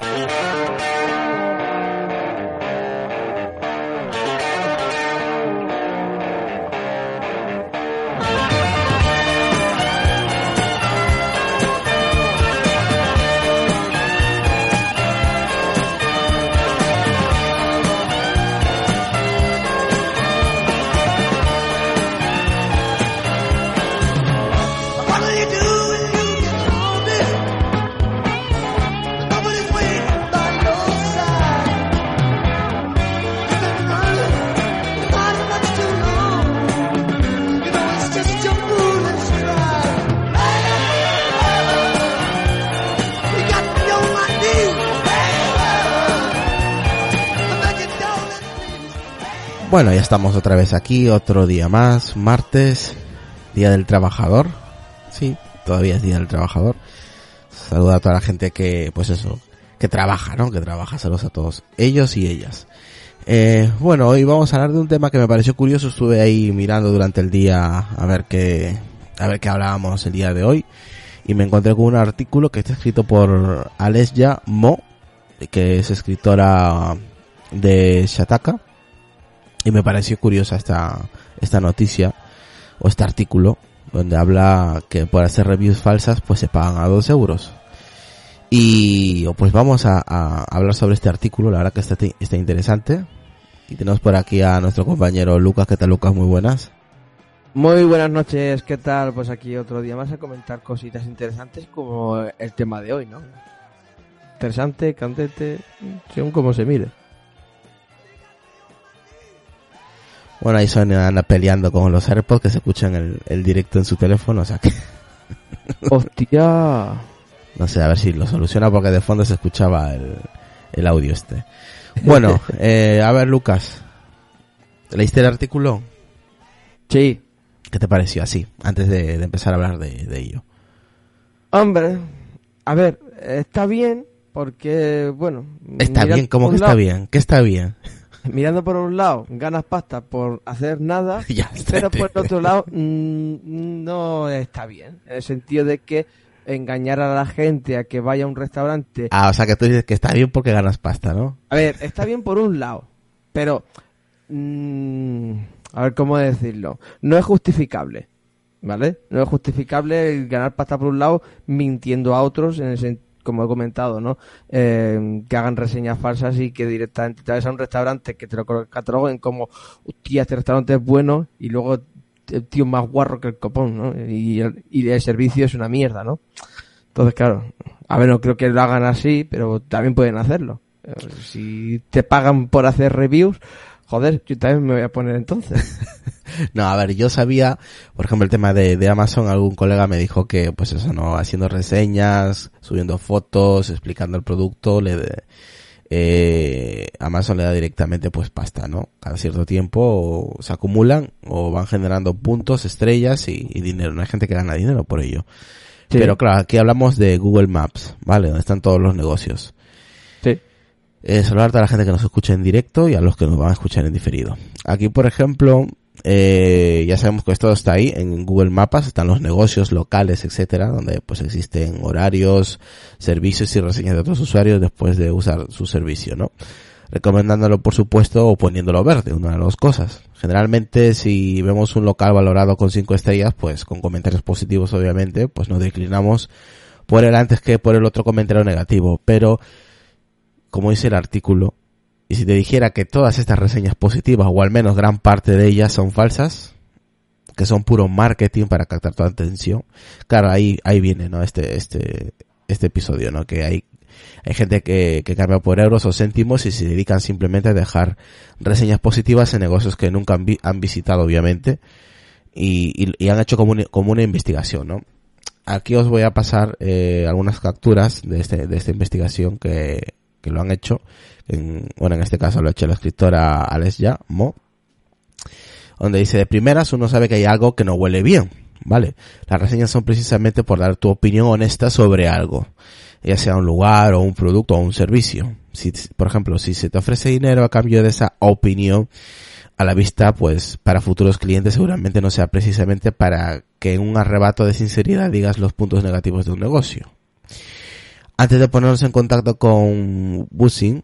Thank you. Bueno, ya estamos otra vez aquí, otro día más, martes, Día del Trabajador. Sí, todavía es Día del Trabajador. Saluda a toda la gente que, pues eso, que trabaja, ¿no? Que trabaja, saludos a todos, ellos y ellas. Eh, bueno, hoy vamos a hablar de un tema que me pareció curioso, estuve ahí mirando durante el día a ver qué, a ver qué hablábamos el día de hoy. Y me encontré con un artículo que está escrito por Alessia Mo, que es escritora de Shataka y me pareció curiosa esta, esta noticia o este artículo donde habla que por hacer reviews falsas pues se pagan a dos euros. Y pues vamos a, a hablar sobre este artículo, la verdad que está, está interesante. Y tenemos por aquí a nuestro compañero Lucas, ¿qué tal Lucas? Muy buenas. Muy buenas noches, ¿qué tal? Pues aquí otro día más a comentar cositas interesantes como el tema de hoy, ¿no? Interesante, candente, según como se mire. Bueno, ahí Sonia anda peleando con los AirPods que se escuchan el, el directo en su teléfono, o sea que ¡Hostia! no sé, a ver si lo soluciona porque de fondo se escuchaba el, el audio este. Bueno, eh, a ver Lucas, ¿leíste el artículo? Sí. ¿Qué te pareció así, antes de, de empezar a hablar de, de ello? Hombre, a ver, está bien porque, bueno... Está bien, ¿cómo que está bien? ¿Qué está bien? Mirando por un lado, ganas pasta por hacer nada, Ya pero por el otro lado, mm, no está bien. En el sentido de que engañar a la gente a que vaya a un restaurante Ah, o sea que tú dices que está bien porque ganas pasta, ¿no? A ver, está bien por un lado, pero... mm, a ver cómo decirlo. No es justificable, ¿vale? No es justificable el ganar pasta por un lado mintiendo a otros, en el como he comentado, ¿no? Eh, que hagan reseñas falsas y que directamente te vayas a un restaurante que te lo cataloguen como, hostia, este restaurante es bueno y luego el tío más guarro que el copón, ¿no? Y el, y el servicio es una mierda, ¿no? Entonces, claro, a ver, no creo que lo hagan así, pero también pueden hacerlo. Eh, Si te pagan por hacer reviews, joder, yo también me voy a poner entonces. No, a ver, yo sabía, por ejemplo, el tema de, de Amazon, algún colega me dijo que, pues eso, no, haciendo reseñas, subiendo fotos, explicando el producto, le, de- eh, Amazon le da directamente pues pasta, ¿no? Cada cierto tiempo o se acumulan o van generando puntos, estrellas y, y dinero. No hay gente que gana dinero por ello. Sí. Pero claro, aquí hablamos de Google Maps, ¿vale? Donde están todos los negocios. Eh, saludar a la gente que nos escucha en directo y a los que nos van a escuchar en diferido. Aquí, por ejemplo, eh, ya sabemos que esto está ahí en Google Mapas, están los negocios locales, etcétera, donde pues existen horarios, servicios y reseñas de otros usuarios después de usar su servicio, ¿no? Recomendándolo, por supuesto, o poniéndolo verde, una de las cosas. Generalmente, si vemos un local valorado con cinco estrellas, pues con comentarios positivos, obviamente, pues nos declinamos por el antes que por el otro comentario negativo. Pero, como dice el artículo, y si te dijera que todas estas reseñas positivas, o al menos gran parte de ellas, son falsas, que son puro marketing para captar tu atención, claro, ahí, ahí viene, ¿no? Este, este, este episodio, ¿no? Que hay, hay gente que, que cambia por euros o céntimos y se dedican simplemente a dejar reseñas positivas en negocios que nunca han, han visitado, obviamente, y, y, han hecho como como una investigación, ¿no? aquí os voy a pasar eh, algunas capturas de, este, de esta investigación que, que lo han hecho. En, bueno, en este caso lo ha hecho la escritora Alessia Mo. Donde dice, de primeras uno sabe que hay algo que no huele bien. ¿Vale? Las reseñas son precisamente por dar tu opinión honesta sobre algo. Ya sea un lugar o un producto o un servicio. Si, por ejemplo, si se te ofrece dinero a cambio de esa opinión, a la vista, pues para futuros clientes seguramente no sea precisamente para que en un arrebato de sinceridad digas los puntos negativos de un negocio. Antes de ponernos en contacto con Buzzing,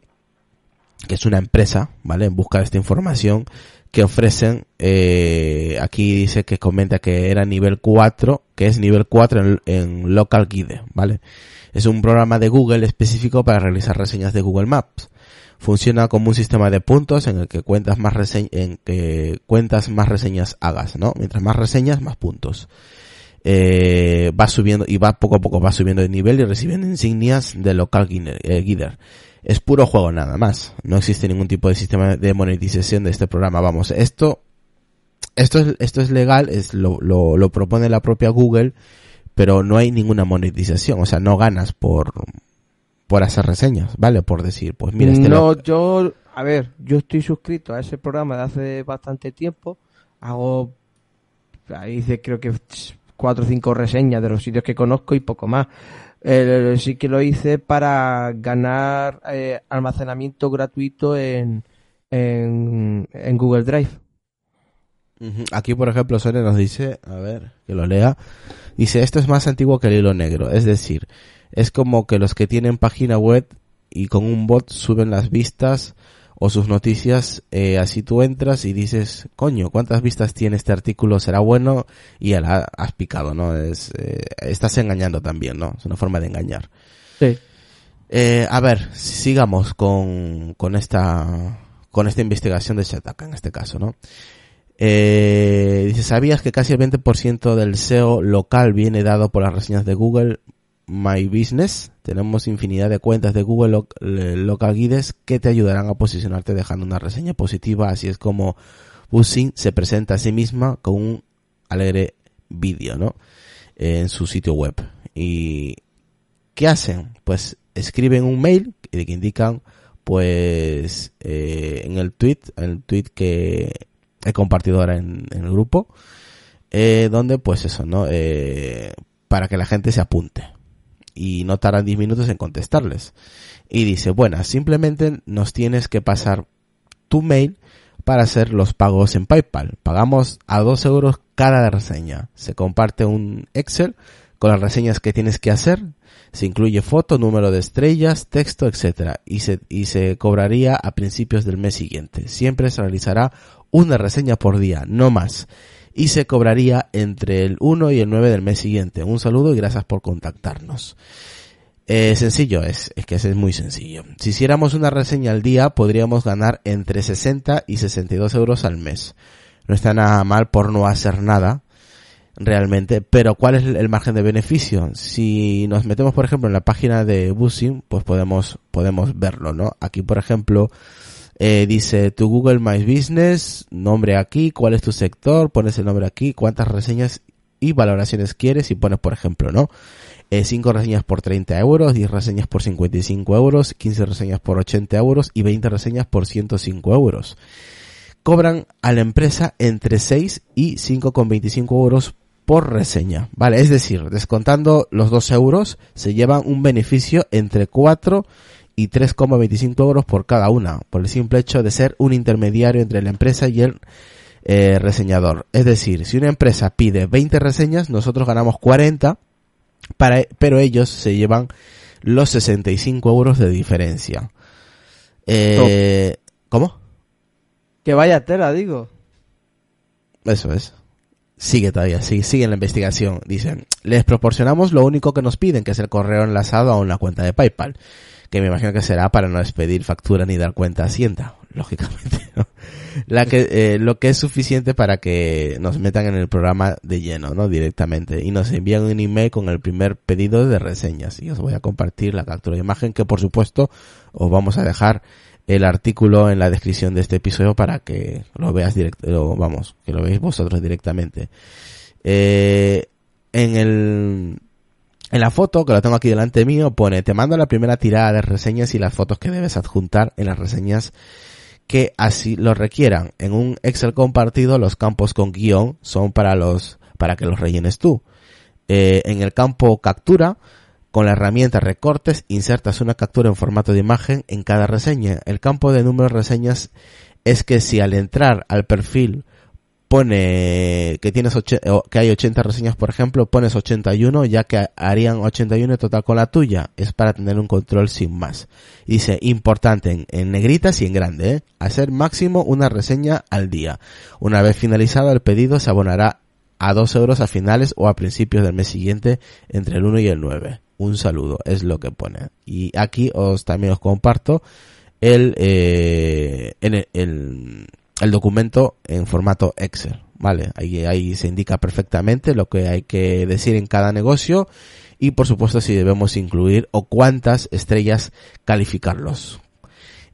que es una empresa, ¿vale? En busca de esta información que ofrecen, eh, aquí dice que comenta que era nivel 4, que es nivel 4 en, en Local Guide, ¿vale? Es un programa de Google específico para realizar reseñas de Google Maps funciona como un sistema de puntos en el que cuentas más reseñas, en que cuentas más reseñas hagas, ¿no? Mientras más reseñas, más puntos. Eh, va subiendo y va poco a poco va subiendo de nivel y recibiendo insignias de local eh, guider. Es puro juego nada más. No existe ningún tipo de sistema de monetización de este programa. Vamos, esto, esto es, esto es legal, es lo, lo, lo propone la propia Google, pero no hay ninguna monetización. O sea, no ganas por, por hacer reseñas, ¿vale? Por decir, pues mira, este No, yo, a ver, yo estoy suscrito a ese programa de hace bastante tiempo. Hago, ahí dice, creo que cuatro o cinco reseñas de los sitios que conozco y poco más. Sí que lo hice para ganar eh, almacenamiento gratuito en, en, Google Drive. Aquí, por ejemplo, Sony nos dice, a ver, que lo lea, dice, esto es más antiguo que el hilo negro, es decir, es como que los que tienen página web y con un bot suben las vistas o sus noticias, eh, así tú entras y dices, coño, ¿cuántas vistas tiene este artículo? ¿Será bueno? Y ya la has picado, ¿no? Es, eh, estás engañando también, ¿no? Es una forma de engañar. Sí. Eh, a ver, sigamos con, con esta, con esta investigación de Shataka en este caso, ¿no? Eh, dice, ¿sabías que casi el 20% del SEO local viene dado por las reseñas de Google? My Business. Tenemos infinidad de cuentas de Google Local Guides que te ayudarán a posicionarte dejando una reseña positiva. Así es como Buzzing se presenta a sí misma con un alegre vídeo, ¿no? En su sitio web. ¿Y qué hacen? Pues escriben un mail que indican, pues, eh, en el tweet, en el tweet que he compartido ahora en, el grupo, eh, donde, pues eso, ¿no? Eh, para que la gente se apunte y no tardan 10 minutos en contestarles. Y dice, bueno, simplemente nos tienes que pasar tu mail para hacer los pagos en PayPal. Pagamos a 2 euros cada reseña. Se comparte un Excel con las reseñas que tienes que hacer. Se incluye foto, número de estrellas, texto, etc. Y se, y se cobraría a principios del mes siguiente. Siempre se realizará una reseña por día, no más y se cobraría entre el 1 y el 9 del mes siguiente. Un saludo y gracias por contactarnos. Eh, sencillo es, es que es muy sencillo. Si hiciéramos una reseña al día, podríamos ganar entre 60 y 62 euros al mes. No está nada mal por no hacer nada, realmente, pero ¿cuál es el margen de beneficio? Si nos metemos, por ejemplo, en la página de Buzzing, pues podemos, podemos verlo, ¿no? Aquí, por ejemplo, eh, dice tu Google My Business, nombre aquí, cuál es tu sector, pones el nombre aquí, cuántas reseñas y valoraciones quieres y pones, por ejemplo, ¿no? Eh, 5 reseñas por 30 euros, 10 reseñas por 55 euros, 15 reseñas por 80 euros y 20 reseñas por 105 euros. Cobran a la empresa entre 6 y 5,25 euros por reseña, ¿vale? Es decir, descontando los 2 euros, se llevan un beneficio entre 4 y 3,25 euros por cada una, por el simple hecho de ser un intermediario entre la empresa y el eh, reseñador. Es decir, si una empresa pide 20 reseñas, nosotros ganamos 40, para, pero ellos se llevan los 65 euros de diferencia. Eh, ¿Cómo? Que vaya tela, digo. Eso es. Sigue todavía, sigue, sigue la investigación. Dicen, les proporcionamos lo único que nos piden, que es el correo enlazado a una cuenta de PayPal que me imagino que será para no despedir factura ni dar cuenta a Hacienda, lógicamente. La que, eh, lo que es suficiente para que nos metan en el programa de lleno, ¿no? Directamente. Y nos envían un email con el primer pedido de reseñas. Y os voy a compartir la captura de imagen que por supuesto os vamos a dejar el artículo en la descripción de este episodio para que lo veas directo, vamos, que lo veáis vosotros directamente. Eh, en el, En la foto, que lo tengo aquí delante mío, pone, te mando la primera tirada de reseñas y las fotos que debes adjuntar en las reseñas que así lo requieran. En un Excel compartido, los campos con guion son para los, para que los rellenes tú. Eh, en el campo captura, con la herramienta recortes, insertas una captura en formato de imagen en cada reseña. El campo de número de reseñas es que si al entrar al perfil pone que tienes och- o que hay 80 reseñas, por ejemplo, pones 81, ya que harían 81 en total con la tuya. Es para tener un control sin más. Dice, importante en, en negritas y en grande, ¿eh? hacer máximo una reseña al día. Una vez finalizado el pedido se abonará a 2 euros a finales o a principios del mes siguiente entre el 1 y el 9. Un saludo, es lo que pone. Y aquí os también os comparto el, eh, el, el, el documento en formato Excel, ¿vale? Ahí, ahí se indica perfectamente lo que hay que decir en cada negocio y por supuesto si debemos incluir o cuántas estrellas calificarlos.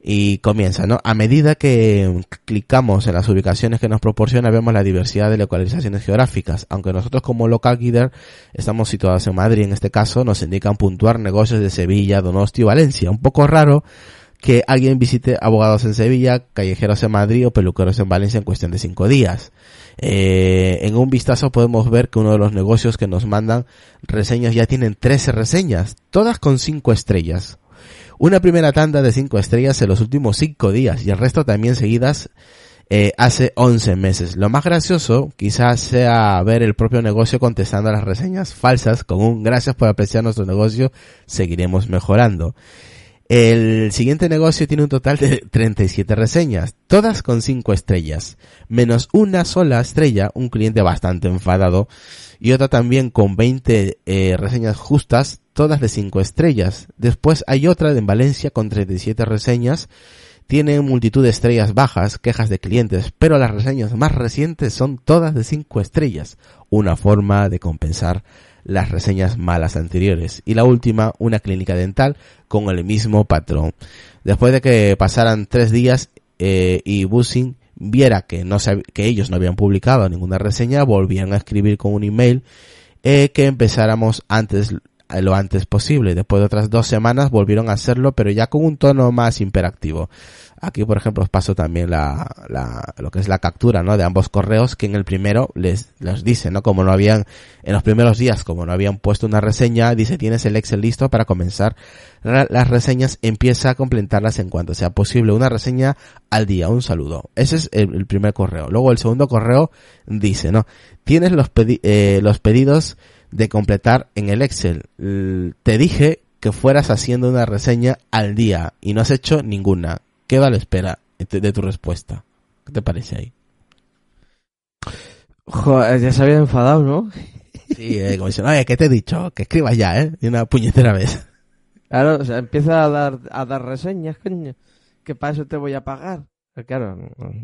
Y comienza, ¿no? A medida que clicamos en las ubicaciones que nos proporciona, vemos la diversidad de localizaciones geográficas. Aunque nosotros como local guider estamos situados en Madrid, en este caso, nos indican puntuar negocios de Sevilla, Donosti o Valencia. Un poco raro que alguien visite abogados en Sevilla, callejeros en Madrid o peluqueros en Valencia en cuestión de cinco días. Eh, en un vistazo podemos ver que uno de los negocios que nos mandan reseñas ya tienen 13 reseñas, todas con 5 estrellas. Una primera tanda de 5 estrellas en los últimos 5 días y el resto también seguidas eh, hace 11 meses. Lo más gracioso quizás sea ver el propio negocio contestando a las reseñas falsas con un gracias por apreciar nuestro negocio, seguiremos mejorando. El siguiente negocio tiene un total de 37 reseñas, todas con 5 estrellas, menos una sola estrella, un cliente bastante enfadado, y otra también con 20 eh, reseñas justas, todas de 5 estrellas. Después hay otra en Valencia con 37 reseñas, tiene multitud de estrellas bajas, quejas de clientes, pero las reseñas más recientes son todas de 5 estrellas, una forma de compensar las reseñas malas anteriores. Y la última, una clínica dental con el mismo patrón. Después de que pasaran tres días eh, y Bussing viera que, no sab- que ellos no habían publicado ninguna reseña, volvían a escribir con un email eh, que empezáramos antes lo antes posible. Después de otras dos semanas volvieron a hacerlo, pero ya con un tono más imperactivo. Aquí, por ejemplo, os paso también la, la, lo que es la captura, ¿no? De ambos correos, que en el primero les, les dice, ¿no? Como no habían, en los primeros días, como no habían puesto una reseña, dice, tienes el Excel listo para comenzar las reseñas, empieza a completarlas en cuanto sea posible. Una reseña al día, un saludo. Ese es el, primer correo. Luego el segundo correo dice, ¿no? Tienes los, eh, los pedidos de completar en el Excel. Te dije que fueras haciendo una reseña al día y no has hecho ninguna. Quedo a la espera de de tu respuesta. ¿Qué te parece ahí? Joder, ya se había enfadado, ¿no? Sí, eh, como dicen, oye, ¿qué te he dicho? Que escribas ya, ¿eh? Y una puñetera vez. Claro, o sea, empieza a dar, a dar reseñas, coño. Que para eso te voy a pagar. Pero claro,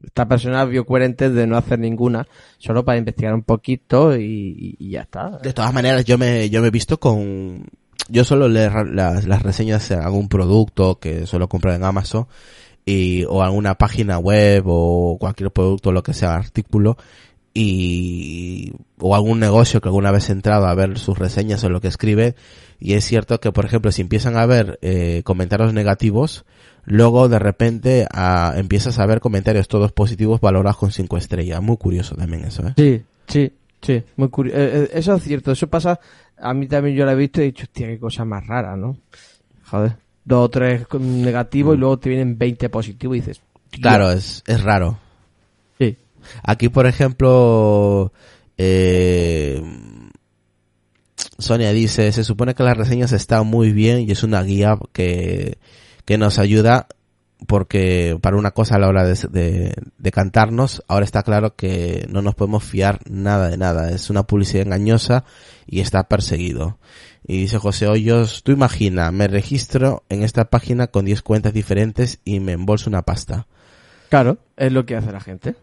esta persona vio coherente de no hacer ninguna, solo para investigar un poquito y, ya está. De todas maneras, yo me, yo me he visto con... Yo solo leo las, las reseñas de algún producto que suelo comprar en Amazon y, o alguna página web o cualquier producto, lo que sea, artículo y, o algún negocio que alguna vez he entrado a ver sus reseñas o lo que escribe y es cierto que, por ejemplo, si empiezan a ver eh, comentarios negativos, luego de repente ah, empiezas a ver comentarios todos positivos valorados con cinco estrellas. Muy curioso también eso, ¿eh? Sí, sí, sí, muy curioso. eso es cierto, eso pasa, a mí también yo lo he visto y he dicho, hostia, qué cosa más rara, ¿no? Joder, dos o tres negativos y luego te vienen 20 positivos y dices, tío. Claro, es, es raro. Sí. Aquí, por ejemplo, eh, Sonia dice, se supone que las reseñas están muy bien y es una guía que, que nos ayuda porque para una cosa a la hora de, de, de cantarnos, ahora está claro que no nos podemos fiar nada de nada. Es una publicidad engañosa y está perseguido. Y dice José Hoyos, tú imagina, me registro en esta página con 10 cuentas diferentes y me embolso una pasta. Claro, es lo que hace la gente.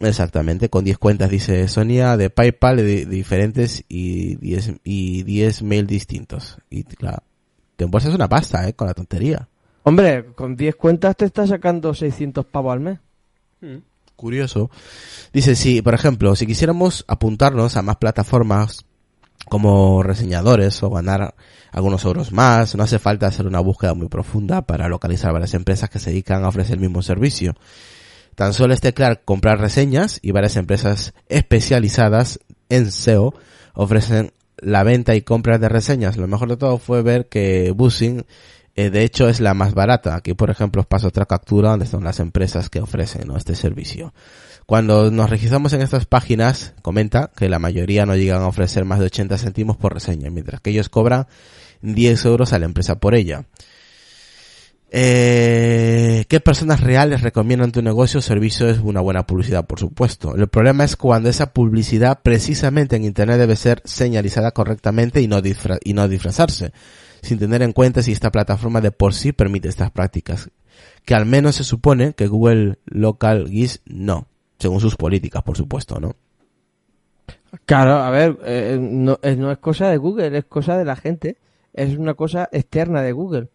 Exactamente, con 10 cuentas, dice Sonia, de PayPal de, diferentes y 10, y 10 mail distintos. Y claro, te embolsas una pasta, eh, con la tontería. Hombre, con 10 cuentas te está sacando 600 pavos al mes. Curioso. Dice, si, por ejemplo, si quisiéramos apuntarnos a más plataformas como reseñadores o ganar algunos euros más. No hace falta hacer una búsqueda muy profunda para localizar varias empresas que se dedican a ofrecer el mismo servicio. Tan solo es teclar comprar reseñas y varias empresas especializadas en SEO ofrecen la venta y compra de reseñas. Lo mejor de todo fue ver que Buzzing eh, de hecho es la más barata. Aquí por ejemplo os paso otra captura donde están las empresas que ofrecen este servicio. Cuando nos registramos en estas páginas, comenta que la mayoría no llegan a ofrecer más de 80 céntimos por reseña, mientras que ellos cobran 10 euros a la empresa por ella. Eh, ¿Qué personas reales recomiendan tu negocio o servicio? Es una buena publicidad, por supuesto. El problema es cuando esa publicidad precisamente en Internet debe ser señalizada correctamente y no, disfrazarse, sin tener en cuenta si esta plataforma de por sí permite estas prácticas. Que al menos se supone que Google Local GIS no según sus políticas, por supuesto, ¿no? Claro, a ver, eh, no, eh, no, es cosa de Google, es cosa de la gente. Es una cosa externa de Google.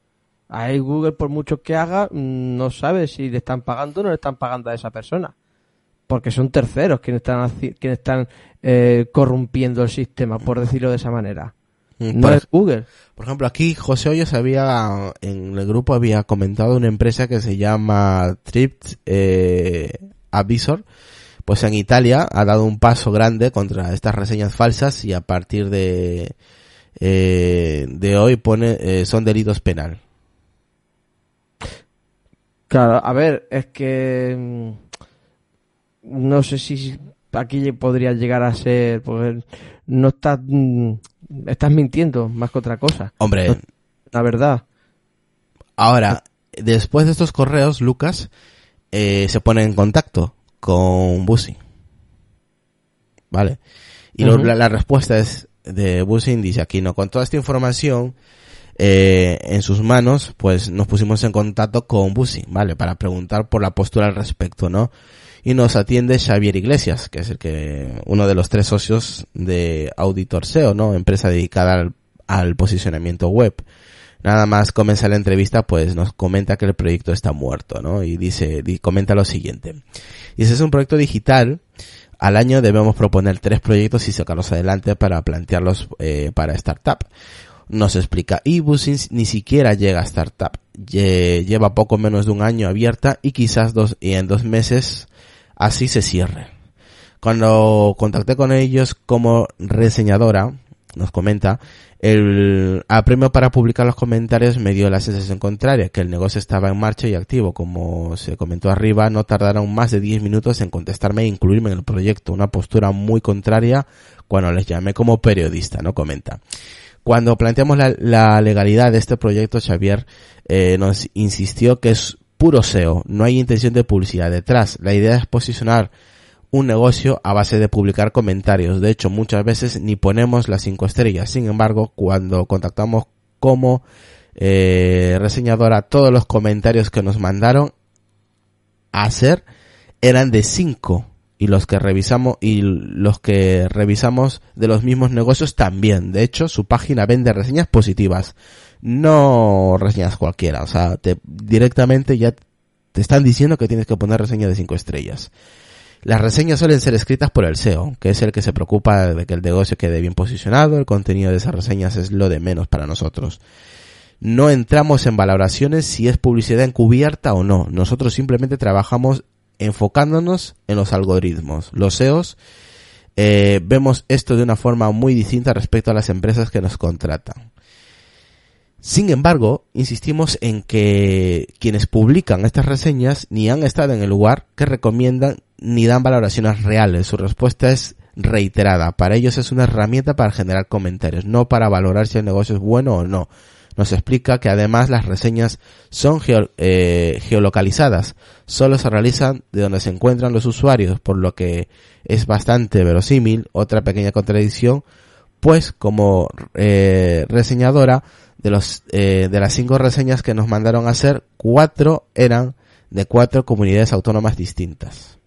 Ahí Google, por mucho que haga, mm, no sabe si le están pagando o no le están pagando a esa persona. Porque son terceros quienes están, quienes están eh, corrompiendo el sistema, por decirlo de esa manera. Mm, no es Google. Por ejemplo, aquí José Hoyos había, en el grupo había comentado una empresa que se llama Trips eh, Avisor, pues en Italia ha dado un paso grande contra estas reseñas falsas y a partir de eh, de hoy pone eh, son delitos penal. Claro, a ver, es que mm, no sé si aquí podría llegar a ser, pues no estás mm, estás mintiendo más que otra cosa. Hombre, la verdad. Ahora, después de estos correos, Lucas, eh, se pone en contacto con Bussing. ¿Vale? Y la, respuesta es de Bussing, dice aquí, no, con toda esta información eh, en sus manos, pues nos pusimos en contacto con Bussing, ¿vale? Para preguntar por la postura al respecto, ¿no? Y nos atiende Xavier Iglesias, que es el que, uno de los tres socios de Auditor SEO, ¿no? Empresa dedicada al, posicionamiento web nada más comienza la entrevista, pues nos comenta que el proyecto está muerto, ¿no? Y dice, comenta lo siguiente. Dice, es un proyecto digital. Al año debemos proponer tres proyectos y sacarlos adelante para plantearlos eh, para startup. Nos explica, eBusing ni siquiera llega a startup. Lleva poco menos de un año abierta y quizás dos, y en dos meses así se cierre. Cuando contacté con ellos como reseñadora, nos comenta, el premio para publicar los comentarios me dio la sensación contraria, que el negocio estaba en marcha y activo. Como se comentó arriba, no tardaron más de 10 minutos en contestarme e incluirme en el proyecto. Una postura muy contraria cuando les llamé como periodista, ¿no? Comenta. Cuando planteamos la, legalidad de este proyecto, Xavier eh, nos insistió que es puro SEO, no hay intención de publicidad detrás. La idea es posicionar un negocio a base de publicar comentarios. De hecho, muchas veces ni ponemos las cinco estrellas. Sin embargo, cuando contactamos como eh, reseñadora, todos los comentarios que nos mandaron a hacer eran de cinco y los que revisamos y los que revisamos de los mismos negocios también. De hecho, su página vende reseñas positivas, no reseñas cualquiera. O sea, te, directamente ya te están diciendo que tienes que poner reseña de cinco estrellas. Las reseñas suelen ser escritas por el SEO, que es el que se preocupa de que el negocio quede bien posicionado, el contenido de esas reseñas es lo de menos para nosotros. No entramos en valoraciones si es publicidad encubierta o no, nosotros simplemente trabajamos enfocándonos en los algoritmos. Los SEOs eh, vemos esto de una forma muy distinta respecto a las empresas que nos contratan. Sin embargo, insistimos en que quienes publican estas reseñas ni han estado en el lugar que recomiendan ni dan valoraciones reales. Su respuesta es reiterada. Para ellos es una herramienta para generar comentarios, no para valorar si el negocio es bueno o no. Nos explica que además las reseñas son eh, geolocalizadas, solo se realizan de donde se encuentran los usuarios, por lo que es bastante verosímil. Otra pequeña contradicción, pues como eh, reseñadora, de los eh, de las cinco reseñas que nos mandaron a hacer, cuatro eran de cuatro comunidades autónomas distintas.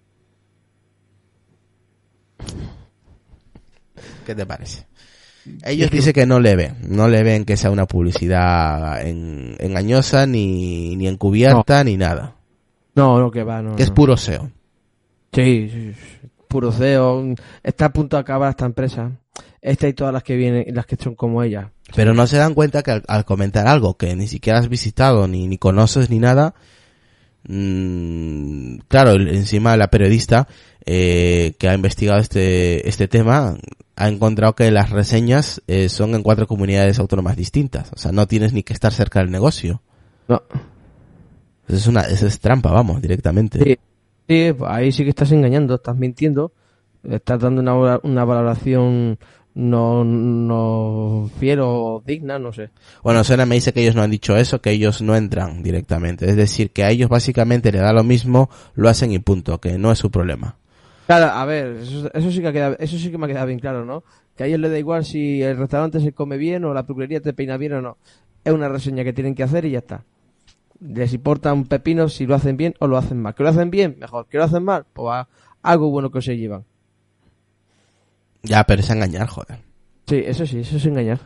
¿Qué te parece? Ellos dicen que no le ven, no le ven que sea una publicidad engañosa, ni, ni encubierta, ni nada. No, no, que va, no. Que es puro SEO. Sí, puro SEO. Está a punto de acabar esta empresa. esta y todas las que vienen, las que son como ella. Pero no se dan cuenta que al, al comentar algo que ni siquiera has visitado, ni, ni conoces, ni nada, mm, claro, encima la periodista eh, que ha investigado este, este tema ha encontrado que las reseñas eh, son en cuatro comunidades autónomas distintas. O sea, no tienes ni que estar cerca del negocio. No, Eso es una, eso es trampa, vamos, directamente. sí, sí, ahí sí que estás engañando, estás mintiendo, estás dando una, una valoración no, no fiel o digna, no sé. Bueno, Sona me dice que ellos no han dicho eso, que ellos no entran directamente. Es decir, que a ellos básicamente le da lo mismo, lo hacen y punto, que no es su problema. Claro, a ver, eso, eso sí que ha quedado- eso sí que me ha quedado bien claro, ¿no? Que a ellos les da igual si el restaurante se come bien o la peluquería te peina bien o no. Es una reseña que tienen que hacer y ya está. Les importa un pepino si lo hacen bien o lo hacen mal. Que lo hacen bien, mejor. Que lo hacen mal, pues a- algo bueno que se llevan. Ya, pero es engañar, joder. Sí, eso sí, eso es engañar.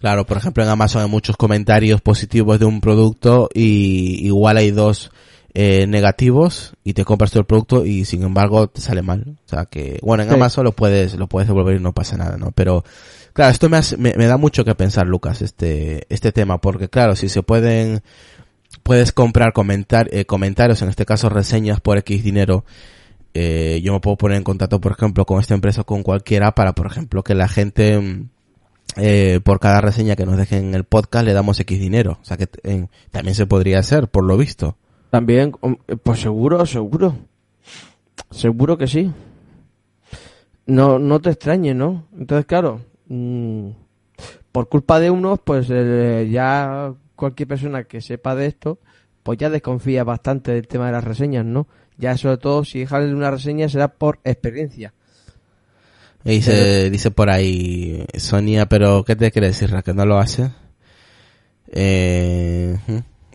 Claro, por ejemplo, en Amazon hay muchos comentarios positivos de un producto y igual hay dos eh, negativos y te compras todo el producto y sin embargo te sale mal. O sea que, bueno, en Sí. Amazon lo puedes, lo puedes devolver y no pasa nada, ¿no? Pero, claro, esto me, hace- me, me da mucho que pensar, Lucas, este, este tema, porque claro, si se pueden, puedes comprar comentar, eh, comentarios, en este caso reseñas por X dinero, eh, yo me puedo poner en contacto, por ejemplo, con esta empresa o con cualquiera para, por ejemplo, que la gente, mm, eh, por cada reseña que nos dejen en el podcast le damos X dinero. O sea que eh, también se podría hacer, por lo visto. También, pues seguro, seguro. Seguro que sí. No, no te extrañes, ¿no? Entonces, claro, mm, por culpa de unos, pues eh, ya cualquier persona que sepa de esto, pues ya desconfía bastante del tema de las reseñas, ¿no? Ya sobre todo si dejarle una reseña será por experiencia. Y dice, dice por ahí Sonia, pero ¿qué te quiere decir, que no lo hace? Eh.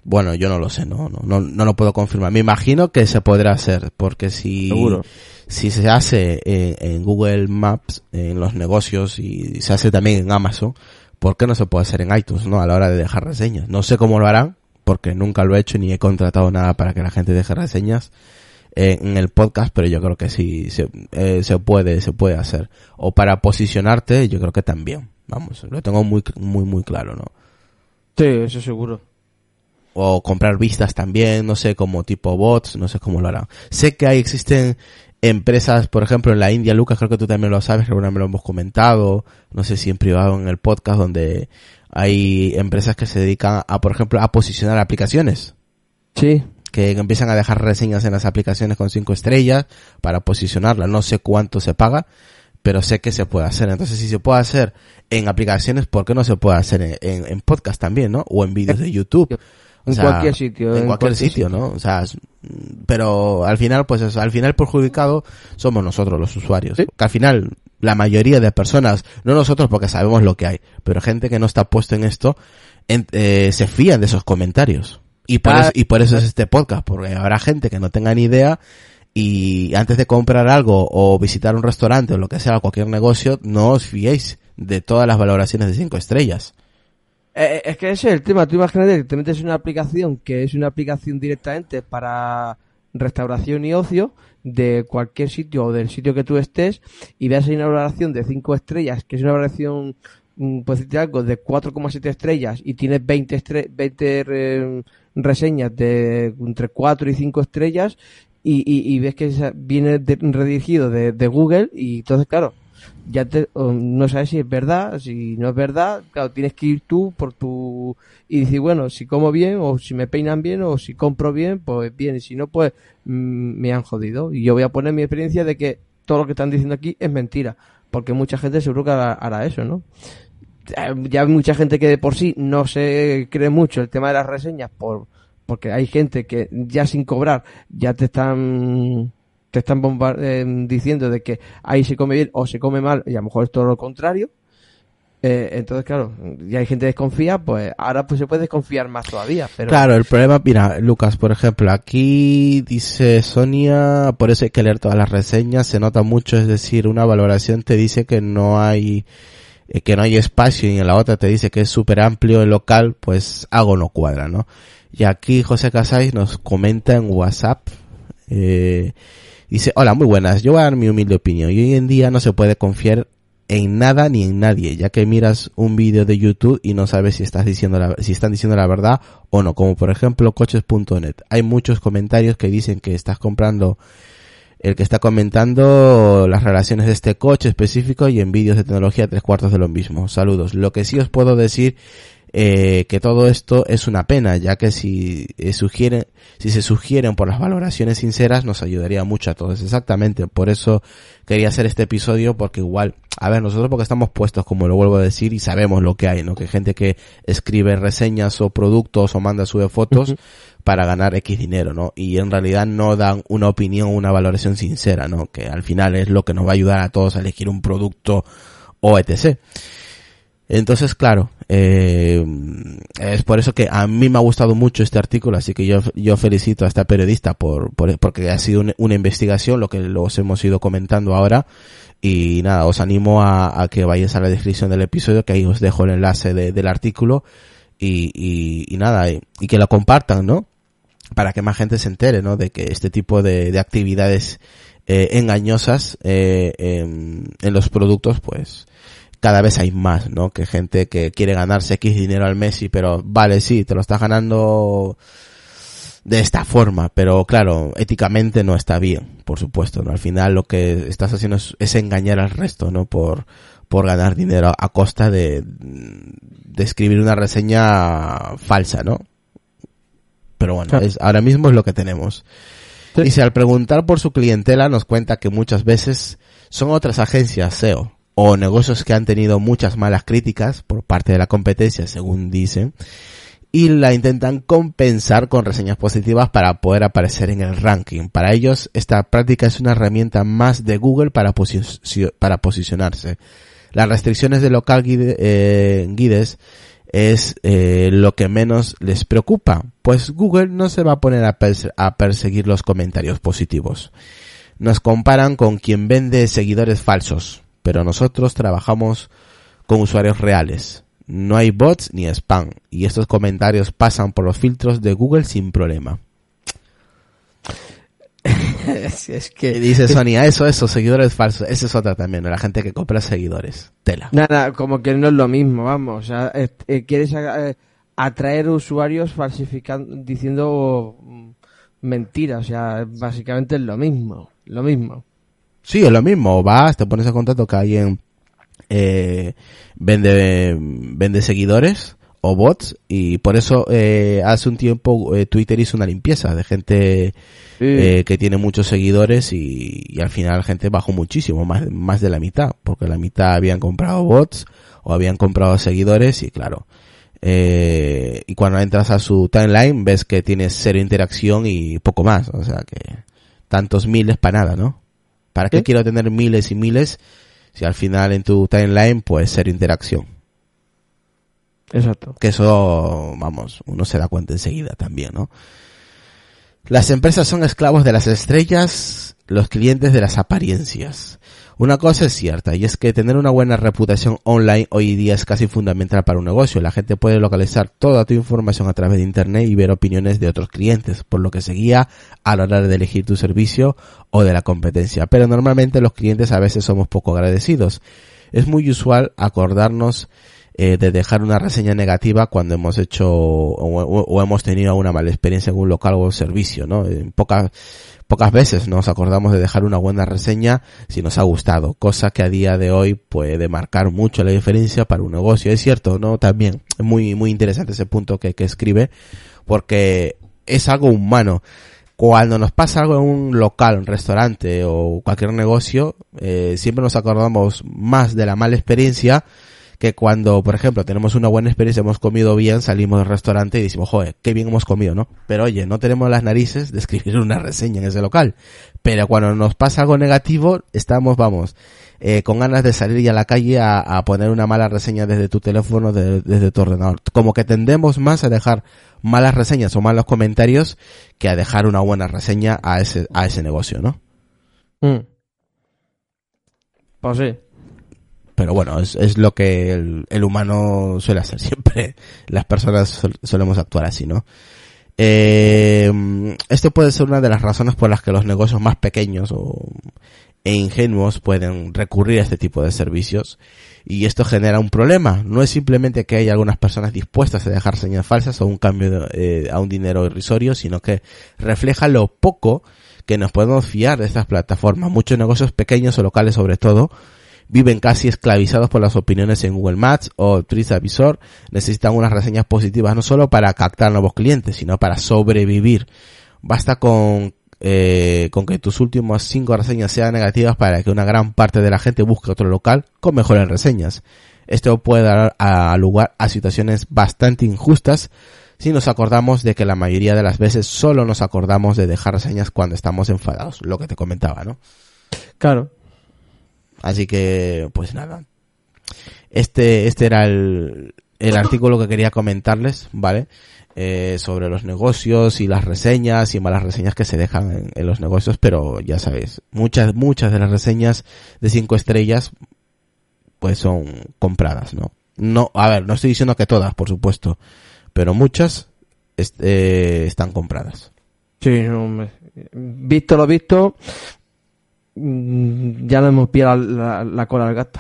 Bueno, yo no lo sé, no, no, no, no lo puedo confirmar. Me imagino que se podrá hacer, porque si, Seguro. si se hace en, en Google Maps, en los negocios, y se hace también en Amazon, ¿por qué no se puede hacer en iTunes, no? A la hora de dejar reseñas. No sé cómo lo harán, porque nunca lo he hecho ni he contratado nada para que la gente deje reseñas eh, en el podcast, pero yo creo que sí se, eh, se puede, se puede hacer. O para posicionarte, yo creo que también. Vamos, lo tengo muy, muy, muy claro, ¿no? Sí, eso seguro. O comprar vistas también, no sé, como tipo bots, no sé cómo lo harán. Sé que ahí existen empresas, por ejemplo, en la India, Lucas, creo que tú también lo sabes, que alguna vez me lo hemos comentado, no sé si en privado en el podcast, donde hay empresas que se dedican a, por ejemplo, a posicionar aplicaciones, Sí, que empiezan a dejar reseñas en las aplicaciones con cinco estrellas para posicionarlas, no sé cuánto se paga, pero sé que se puede hacer. Entonces, si se puede hacer en aplicaciones, ¿por qué no se puede hacer en, en, en podcast también, no? O en vídeos de YouTube. O En cualquier sitio, En, en cualquier, cualquier sitio, sitio. ¿no? O sea, pero al final, pues eso, al final perjudicado somos nosotros, los usuarios. Sí. Que al final, la mayoría de personas, no nosotros porque sabemos lo que hay, pero gente que no está puesto en esto, en- eh, se fían de esos comentarios. Y por, Ah, eso, y por eso es este podcast, porque habrá gente que no tenga ni idea y antes de comprar algo o visitar un restaurante o lo que sea, cualquier negocio, no os fiéis de todas las valoraciones de cinco estrellas. Eh, es que ese es el tema. Tú imagínate que te metes en una aplicación que es una aplicación directamente para restauración y ocio de cualquier sitio o del sitio que tú estés y veas ahí una valoración de 5 estrellas, que es una valoración, pues decirte algo, de 4,7 estrellas y tienes 20, estre- 20 re- reseñas de entre 4 y 5 estrellas y, y, ves que viene de- redirigido de Google y entonces, claro, ya te, no sabes si es verdad, si no es verdad, claro, tienes que ir tú por tu y decir, bueno, si como bien o si me peinan bien o si compro bien, pues bien, y si no, pues mm, me han jodido. Y yo voy a poner mi experiencia de que todo lo que están diciendo aquí es mentira, porque mucha gente seguro que hará, hará eso, ¿no? Ya- Ya hay mucha gente que de por sí no se cree mucho el tema de las reseñas por porque hay gente que ya sin cobrar ya te están te están eh, diciendo de que ahí se come bien o se come mal y a lo mejor es todo lo contrario Eh, entonces claro ya hay gente desconfía pues ahora pues se puede desconfiar más todavía pero Claro, el problema, mira, Lucas, por ejemplo, aquí dice Sonia, por eso hay que leer todas las reseñas, se nota mucho, es decir, una valoración te dice que no hay, eh, que no hay espacio y en la otra te dice que es súper amplio el local, pues algo no cuadra, ¿no? Y aquí José Casais nos comenta en WhatsApp, eh, dice, hola, muy buenas, yo voy a dar mi humilde opinión, y hoy en día no se puede confiar en nada ni en nadie, ya que miras un vídeo de YouTube y no sabes si estás diciendo la, si están diciendo la verdad o no, como por ejemplo coches.net. Hay muchos comentarios que dicen que estás comprando el que está comentando las relaciones de este coche específico y en vídeos de tecnología tres cuartos de lo mismo. Saludos. Lo que sí os puedo decir eh, que todo esto es una pena, ya que si eh, sugieren, si se sugieren por las valoraciones sinceras nos ayudaría mucho a todos. Exactamente, por eso quería hacer este episodio porque igual, a ver, nosotros porque estamos puestos, como lo vuelvo a decir, y sabemos lo que hay, ¿no? Que gente que escribe reseñas o productos o manda, sube fotos para ganar X dinero, ¿no? Y en realidad no dan una opinión, una valoración sincera, ¿no? Que al final es lo que nos va a ayudar a todos a elegir un producto o etc. Entonces, claro, eh, es por eso que a mí me ha gustado mucho este artículo, así que yo, yo felicito a esta periodista por, por porque ha sido una investigación, lo que los hemos ido comentando ahora. Y nada, os animo a, a, que vayáis a la descripción del episodio, que ahí os dejo el enlace de, del artículo. Y, y, y nada, y, y, que lo compartan, ¿no? Para que más gente se entere, ¿no? De que este tipo de, de actividades eh, engañosas eh, en, en los productos, pues, cada vez hay más, ¿no? Que gente que quiere ganarse X dinero al mes y pero vale, sí, te lo estás ganando de esta forma, pero claro, éticamente no está bien, por supuesto, ¿no? Al final lo que estás haciendo es, es engañar al resto, ¿no? Por, por ganar dinero a costa de, de escribir una reseña falsa, ¿no? Pero bueno, es, ahora mismo es lo que tenemos. Sí. Dice, al preguntar por su clientela nos cuenta que muchas veces son otras agencias SEO o negocios que han tenido muchas malas críticas por parte de la competencia, según dicen, y la intentan compensar con reseñas positivas para poder aparecer en el ranking. Para ellos, esta práctica es una herramienta más de Google para, posi para posicionarse. Las restricciones de local guide, eh, guides es eh, lo que menos les preocupa, pues Google no se va a poner a perseguir los comentarios positivos. Nos comparan con quien vende seguidores falsos, pero nosotros trabajamos con usuarios reales. No hay bots ni spam y estos comentarios pasan por los filtros de Google sin problema. es que dice Sonia, eso, eso, seguidores falsos, esa es otra también, la gente que compra seguidores, tela. Nada, como que no es lo mismo, vamos, o sea, eh, quieres eh, atraer usuarios falsificando, diciendo mentiras, o sea, básicamente es lo mismo, lo mismo. Sí, es lo mismo. Vas, te pones en contacto que alguien eh, vende, vende seguidores o bots y por eso eh, hace un tiempo eh, Twitter hizo una limpieza de gente sí. eh, que tiene muchos seguidores y, y, al final gente bajó muchísimo, más, más de la mitad, porque la mitad habían comprado bots o habían comprado seguidores y claro, eh, y cuando entras a su timeline ves que tiene cero interacción y poco más, o sea que tantos miles para nada, ¿no? ¿Para qué ¿Sí? quiero tener miles y miles si al final en tu timeline puede ser interacción? Exacto. Que eso, vamos, uno se da cuenta enseguida también, ¿no? Las empresas son esclavos de las estrellas, los clientes de las apariencias. Una cosa es cierta, y es que tener una buena reputación online hoy día es casi fundamental para un negocio. La gente puede localizar toda tu información a través de Internet y ver opiniones de otros clientes, por lo que se guía a la hora de elegir tu servicio o de la competencia. Pero normalmente los clientes a veces somos poco agradecidos. Es muy usual acordarnos eh, de dejar una reseña negativa cuando hemos hecho o, hemos tenido una mala experiencia en un local o servicio, ¿no? En pocas, pocas veces nos acordamos de dejar una buena reseña si nos ha gustado, cosa que a día de hoy puede marcar mucho la diferencia para un negocio. Es cierto, ¿no? También es muy, muy interesante ese punto que, que escribe, porque es algo humano cuando nos pasa algo en un local, un restaurante o cualquier negocio, eh, siempre nos acordamos más de la mala experiencia que cuando, por ejemplo, tenemos una buena experiencia, hemos comido bien, salimos del restaurante y decimos, joder, qué bien hemos comido, ¿no? Pero oye, no tenemos las narices de escribir una reseña en ese local. Pero cuando nos pasa algo negativo, estamos, vamos, eh, con ganas de salir ya a la calle a, poner una mala reseña desde tu teléfono, de, desde tu ordenador. Como que tendemos más a dejar malas reseñas o malos comentarios que a dejar una buena reseña a ese, a ese negocio, ¿no? Mm. Pues sí. Pero bueno, es, es lo que el, humano suele hacer siempre. Las personas sol, solemos actuar así, ¿no? Eh, esto puede ser una de las razones por las que los negocios más pequeños e ingenuos pueden recurrir a este tipo de servicios y esto genera un problema. No es simplemente que hay algunas personas dispuestas a dejar señas falsas o un cambio de, eh, a un dinero irrisorio, sino que refleja lo poco que nos podemos fiar de estas plataformas. Muchos negocios pequeños o locales sobre todo viven casi esclavizados por las opiniones en Google Maps o TripAdvisor, necesitan unas reseñas positivas no solo para captar nuevos clientes, sino para sobrevivir. Basta con eh, con que tus últimas cinco reseñas sean negativas para que una gran parte de la gente busque otro local con mejores reseñas. Esto puede dar a lugar a situaciones bastante injustas si nos acordamos de que la mayoría de las veces solo nos acordamos de dejar reseñas cuando estamos enfadados, lo que te comentaba, ¿no? Claro. Así que, pues nada. Este, este era el, el artículo que quería comentarles, ¿vale? Eh, sobre los negocios y las reseñas y malas reseñas que se dejan en, los negocios, pero ya sabéis, muchas, muchas de las reseñas de cinco estrellas, pues son compradas, ¿no? No, a ver, no estoy diciendo que todas, por supuesto, pero muchas est están compradas. Sí, hombre. Visto lo visto, ya no hemos pillado la, la, la cola al gato.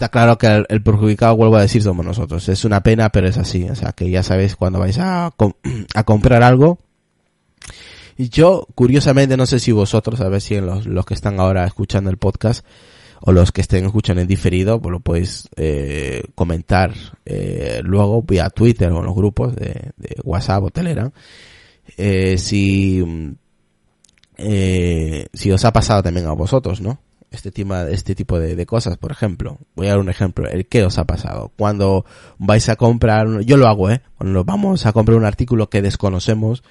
Está claro que el, perjudicado, vuelvo a decir, somos nosotros. Es una pena, pero es así. O sea, que ya sabéis cuando vais a, a comprar algo. Y yo, curiosamente, no sé si vosotros, a ver si en los, los que están ahora escuchando el podcast, o los que estén escuchando en diferido, pues lo podéis eh, comentar eh, luego vía Twitter o en los grupos de, WhatsApp o Telegram. Eh, si, eh, si os ha pasado también a vosotros, ¿no? Este, tema, este tipo de, de, cosas, por ejemplo. Voy a dar un ejemplo. ¿El qué os ha pasado? Cuando vais a comprar, yo lo hago, ¿eh? Cuando vamos a comprar un artículo que desconocemos,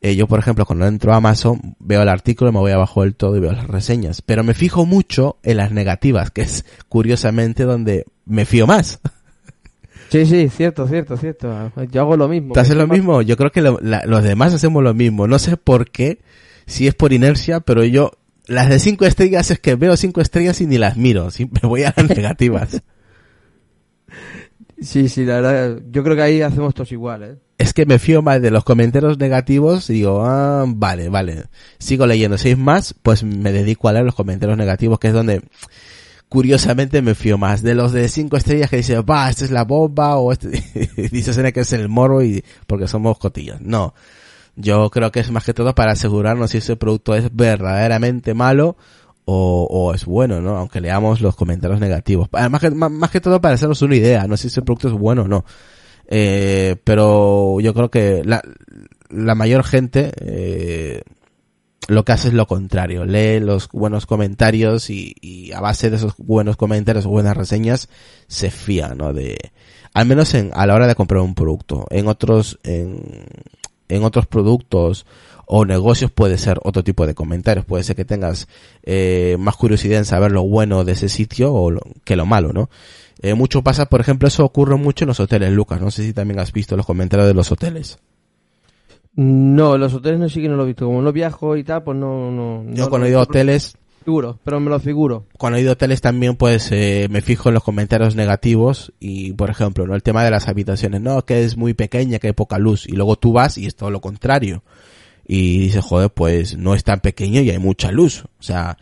eh, yo, por ejemplo, cuando entro a Amazon, veo el artículo, me voy abajo del todo y veo las reseñas. Pero me fijo mucho en las negativas, que es curiosamente donde me fío más. Sí, sí, cierto, cierto, cierto. Yo hago lo mismo. ¿Tú haces lo mismo? Yo creo que lo, la, los demás hacemos lo mismo. No sé por qué, si es por inercia, pero yo, las de cinco estrellas es que veo cinco estrellas y ni las miro. Siempre voy a las negativas. Sí, sí, la verdad, yo creo que ahí hacemos todos igual, ¿eh? Es que me fío más de los comentarios negativos y digo, ah, vale, vale. Sigo leyendo. Si es más, pues me dedico a leer los comentarios negativos, que es donde, curiosamente, me fío más. De los de cinco estrellas que dicen, va, esta es la bomba, o este, dice que es el moro y, porque somos cotillas. No. Yo creo que es más que todo para asegurarnos si ese producto es verdaderamente malo o, o, es bueno, ¿no? Aunque leamos los comentarios negativos. Además que, más, más, que todo para hacernos una idea, no si ese producto es bueno o no. Eh, pero yo creo que la, la mayor gente eh, lo que hace es lo contrario. Lee los buenos comentarios y, y, a base de esos buenos comentarios o buenas reseñas se fía, ¿no? De, al menos en, a la hora de comprar un producto. En otros, en, en otros productos o negocios puede ser otro tipo de comentarios. Puede ser que tengas eh, más curiosidad en saber lo bueno de ese sitio o lo, que lo malo, ¿no? Eh, mucho pasa, por ejemplo, eso ocurre mucho en los hoteles, Lucas. No sé si también has visto los comentarios de los hoteles. No, los hoteles no sí que no lo he visto. Como no viajo y tal, pues no... no Yo no cuando he ido a hoteles... Pero me lo figuro. Cuando he ido a hoteles también, pues, eh, me fijo en los comentarios negativos y, por ejemplo, ¿no? El tema de las habitaciones, no, que es muy pequeña, que hay poca luz. Y luego tú vas y es todo lo contrario. Y dices, joder, pues no es tan pequeño y hay mucha luz. O sea,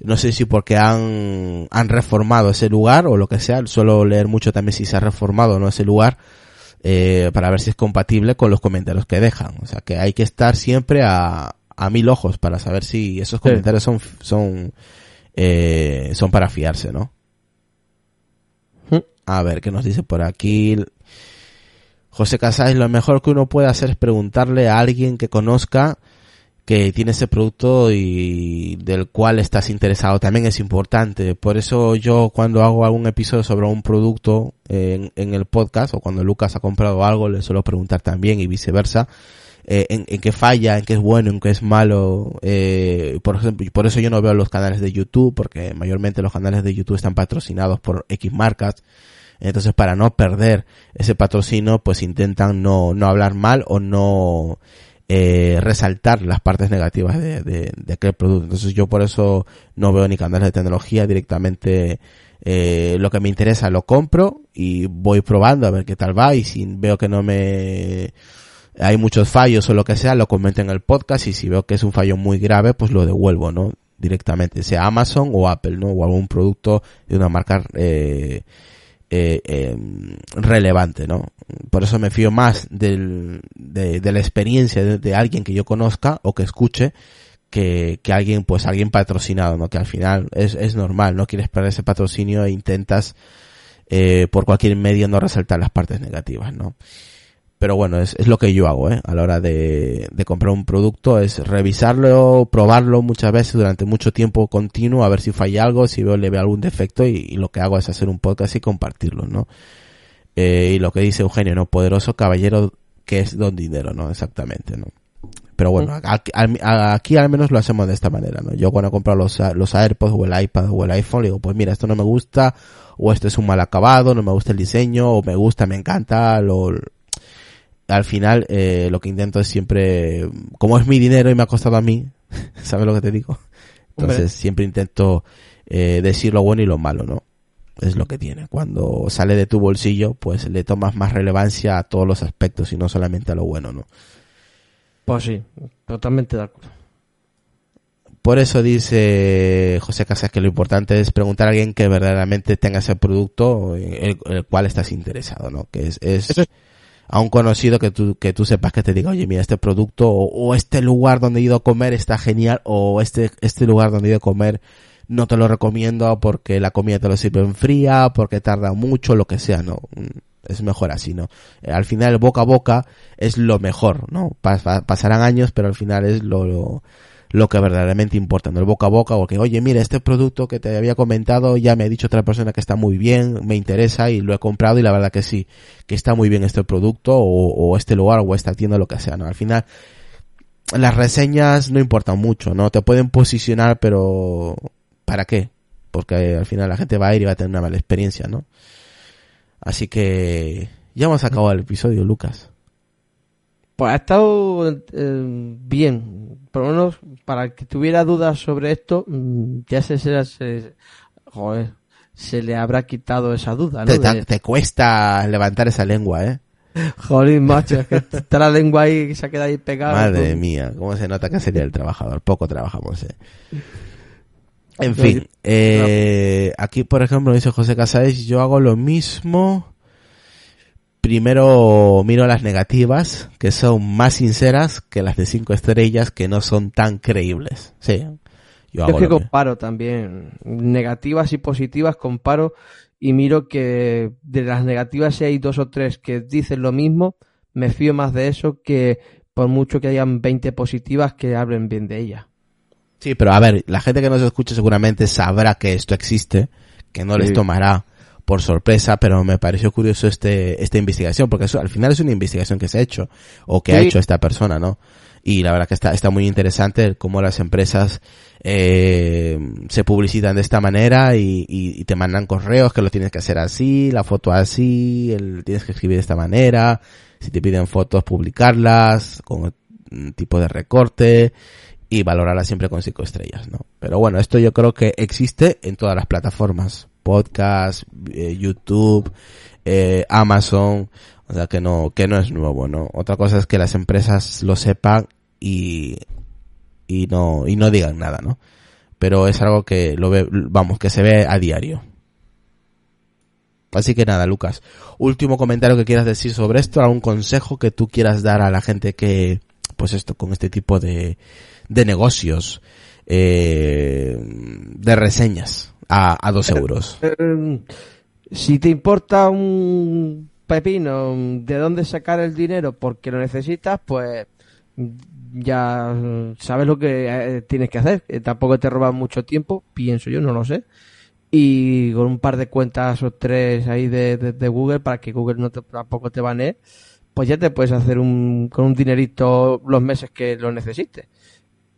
no sé si porque han, han reformado ese lugar o lo que sea, suelo leer mucho también si se ha reformado o no ese lugar, eh, para ver si es compatible con los comentarios que dejan. O sea que hay que estar siempre a, a mil ojos para saber si esos comentarios sí. son, son, eh, son para fiarse, ¿no? A ver, ¿qué nos dice por aquí? José Casais, lo mejor que uno puede hacer es preguntarle a alguien que conozca que tiene ese producto y del cual estás interesado también es importante. Por eso yo cuando hago algún episodio sobre un producto en, en el podcast o cuando Lucas ha comprado algo le suelo preguntar también y viceversa. Eh, en, en, qué falla, en qué es bueno, en qué es malo. Eh, por ejemplo, por eso yo no veo los canales de YouTube, porque mayormente los canales de YouTube están patrocinados por X marcas. Entonces, para no perder ese patrocinio, pues intentan no, no hablar mal o no eh, resaltar las partes negativas de, de, de, aquel producto. Entonces, yo por eso no veo ni canales de tecnología directamente. Eh, lo que me interesa lo compro y voy probando a ver qué tal va y si veo que no me hay muchos fallos o lo que sea, lo comento en el podcast y si veo que es un fallo muy grave, pues lo devuelvo, ¿no? Directamente, sea Amazon o Apple, ¿no? O algún producto de una marca eh, eh, eh, relevante, ¿no? Por eso me fío más del, de, de la experiencia de, de alguien que yo conozca o que escuche que, que alguien, pues alguien patrocinado, ¿no? Que al final es, es normal, no quieres perder ese patrocinio e intentas eh, por cualquier medio no resaltar las partes negativas, ¿no? Pero bueno, es, es lo que yo hago, ¿eh? A la hora de, de comprar un producto, es revisarlo, probarlo muchas veces durante mucho tiempo continuo, a ver si falla algo, si veo, le veo algún defecto y, y lo que hago es hacer un podcast y compartirlo, ¿no? Eh, y lo que dice Eugenio, ¿no? Poderoso caballero que es don dinero, ¿no? Exactamente, ¿no? Pero bueno, aquí, al- aquí al menos lo hacemos de esta manera, ¿no? Yo cuando he comprado los, los AirPods o el iPad o el iPhone, digo, pues mira, esto no me gusta, o esto es un mal acabado, no me gusta el diseño, o me gusta, me encanta, lo, al final, eh, lo que intento es siempre, como es mi dinero y me ha costado a mí, ¿sabes lo que te digo? Entonces Hombre. siempre intento eh, decir lo bueno y lo malo, ¿no? Es lo que tiene. Cuando sale de tu bolsillo, pues le tomas más relevancia a todos los aspectos y no solamente a lo bueno, ¿no? Pues sí, totalmente de acuerdo. Por eso dice José Casas que lo importante es preguntar a alguien que verdaderamente tenga ese producto en el, en el cual estás interesado, ¿no? Que es, es Eso es- a un conocido que tú, que tú sepas que te diga, oye, mira, este producto o, o este lugar donde he ido a comer está genial o este, este lugar donde he ido a comer no te lo recomiendo porque la comida te lo sirven fría, porque tarda mucho, lo que sea, ¿no? Mm, Es mejor así, ¿no? Eh, Al final boca a boca es lo mejor, ¿no? Pas- pa- pasarán años, pero al final es lo, lo, lo que verdaderamente importa, ¿no? El boca a boca, o que, oye, mira, este producto que te había comentado, ya me ha dicho otra persona que está muy bien, me interesa y lo he comprado y la verdad que sí, que está muy bien este producto o, este lugar o esta tienda, lo que sea, ¿no? Al final, las reseñas no importan mucho, ¿no? Te pueden posicionar, pero ¿para qué? Porque al final la gente va a ir y va a tener una mala experiencia, ¿no? Así que ya hemos acabado el episodio, Lucas. Pues ha estado eh, bien. Por lo menos para el que tuviera dudas sobre esto, mm, ya se, se, se- joder, se le habrá quitado esa duda, ¿no? Te, cuesta levantar esa lengua, ¿eh? Joder, macho, es que está la lengua ahí que se ha quedado ahí pegada. Madre mía, cómo se nota que sería el trabajador. Poco trabajamos, eh. En fin, eh, aquí por ejemplo dice José Casares, yo hago lo mismo. Primero miro las negativas, que son más sinceras que las de cinco estrellas, que no son tan creíbles. Sí, yo hago es que comparo también negativas y positivas, comparo y miro que de las negativas si hay dos o tres que dicen lo mismo, me fío más de eso que por mucho que hayan 20 positivas que hablen bien de ella. Sí, pero a ver, la gente que nos escucha seguramente sabrá que esto existe, que no les tomará por sorpresa, pero me pareció curioso este, esta investigación, porque eso al final es una investigación que se ha hecho, o que ha hecho esta persona, ¿no? Y la verdad que está, está muy interesante cómo las empresas eh, se publicitan de esta manera y, y- y te mandan correos que lo tienes que hacer así, la foto así, el, tienes que escribir de esta manera, si te piden fotos, publicarlas, con un tipo de recorte, y valorarla siempre con cinco estrellas, ¿no? Pero bueno, esto yo creo que existe en todas las plataformas, podcast, eh, YouTube, eh, Amazon, o sea que no, que no es nuevo, ¿no? Otra cosa es que las empresas lo sepan y, y no, y no digan nada, ¿no? Pero es algo que lo ve, vamos, que se ve a diario. Así que nada, Lucas. Último comentario que quieras decir sobre esto, algún consejo que tú quieras dar a la gente que, pues esto, con este tipo de, de negocios, eh, de reseñas a, a dos euros. Eh, si te importa un pepino de dónde sacar el dinero porque lo necesitas, pues ya eh, sabes lo que eh, tienes que hacer. que tampoco te roban mucho tiempo, pienso yo, no lo sé. Y con un par de cuentas o tres ahí de, de- de Google para que Google no te, tampoco te banee, pues ya te puedes hacer un, con un dinerito los meses que lo necesites.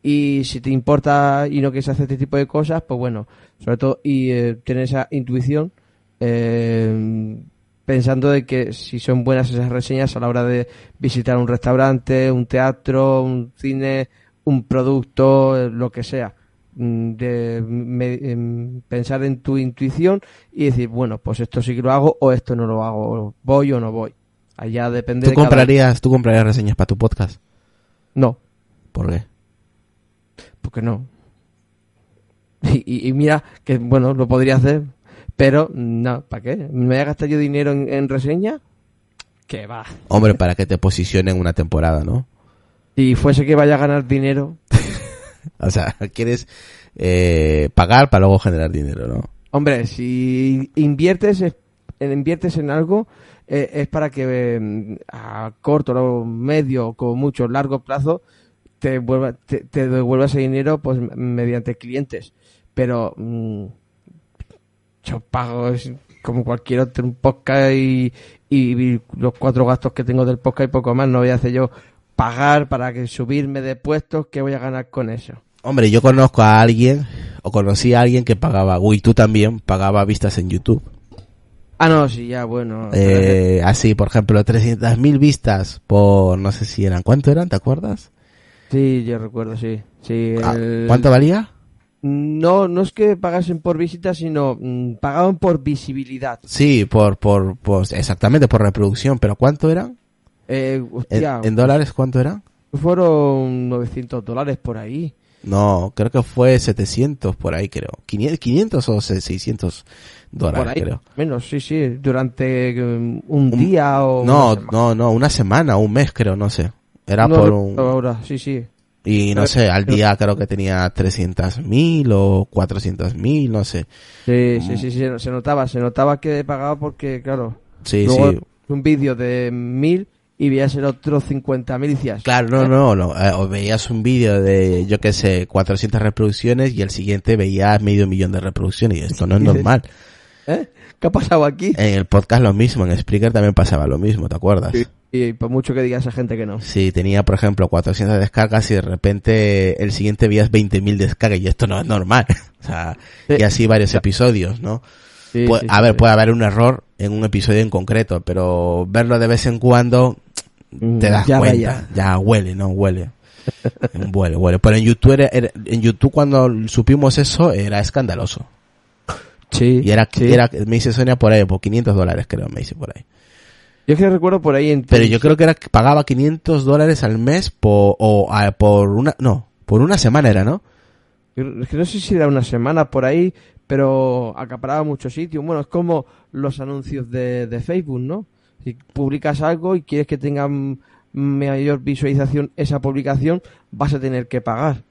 Y si te importa y no quieres hacer este tipo de cosas, pues bueno, sobre todo y eh, tener esa intuición eh, pensando de que si son buenas esas reseñas a la hora de visitar un restaurante, un teatro, un cine, un producto, lo que sea, mm, de me- em, pensar en tu intuición y decir, bueno, pues esto sí que lo hago o esto no lo hago, voy o no voy. Allá depende ¿Tú de cada- comprarías, ¿Tú comprarías reseñas para tu podcast? No, ¿Por qué? Porque no. Y, y- y mira que, bueno, lo podría hacer, pero no, ¿para qué? ¿Me voy a gastar yo dinero en, en reseña? Que va. Hombre, para que te posicionen una temporada, ¿no? Si fuese que vaya a ganar dinero, O sea, quieres eh, pagar para luego generar dinero, ¿no? hombre, si inviertes inviertes en algo, eh, es para que eh, a corto, medio, como mucho, largo plazo, te, vuelva, te, te devuelva ese dinero pues mediante clientes. Pero mm, yo pago es como cualquier otro un podcast y, y los cuatro gastos que tengo del podcast y poco más. No voy a hacer yo pagar para que subirme de puestos, ¿qué voy a ganar con eso? Hombre, yo conozco a alguien, o conocí a alguien que pagaba, uy, tú también, pagaba vistas en YouTube. Ah, no, sí, ya, bueno. Eh, así, por ejemplo, 300.000 vistas por, no sé si eran, ¿cuánto eran? ¿Te acuerdas? Sí, yo recuerdo, sí. sí Ah, el- ¿Cuánto valía? No, no es que pagasen por visita, sino mm, pagaban por visibilidad. Sí, por, por, pues, exactamente, por reproducción, pero ¿cuánto eran? Eh, ¿En, hostia, en dólares cuánto eran? fueron 900 dólares por ahí. No, creo que fue 700 por ahí, creo. 500, 500 o 600 dólares, por ahí, creo. menos, sí, sí. Durante mm, un, Un- día o. No, no, no, una semana, un mes, creo, no sé. Era No por un... Ahora, sí, sí. Y no sé, al día creo que tenía 300.000 o 400.000, no sé. Sí, Mm. sí, sí, sí, se, notaba, se notaba que pagaba porque, claro, Sí, luego sí. un vídeo de mil y veías el otro 50.000 y decías, Claro, no, no, no. eh, o veías un vídeo de, yo qué sé, 400 reproducciones y el siguiente veías medio millón de reproducciones y esto no es normal. ¿eh? ¿Qué ha pasado aquí? En el podcast lo mismo, en Spreaker también pasaba lo mismo, ¿te acuerdas? Sí. Y por mucho que diga esa gente que no. Sí, tenía, por ejemplo, 400 descargas y de repente el siguiente veías 20.000 descargas y esto no es normal. o sea, Sí. y así varios episodios, ¿no? Sí, Pu- sí, a sí, ver, sí. puede haber un error en un episodio en concreto, pero verlo de vez en cuando Mm, te das ya cuenta. vaya. Ya huele, ¿no? Huele. huele, huele. Pero en YouTube, era- era- en YouTube cuando supimos eso era escandaloso. Sí, Y era, sí. era me dice Sonia por ahí, por 500 dólares creo, me dice por ahí. Yo es que recuerdo por ahí en Pero yo creo que era que pagaba 500 dólares al mes por, o a- por una, no, por una semana era, ¿no? Es que no sé si era una semana por ahí, pero acaparaba mucho sitio. Bueno, es como los anuncios de, de Facebook, ¿no? Si publicas algo y quieres que tenga m- mayor visualización esa publicación, vas a tener que pagar.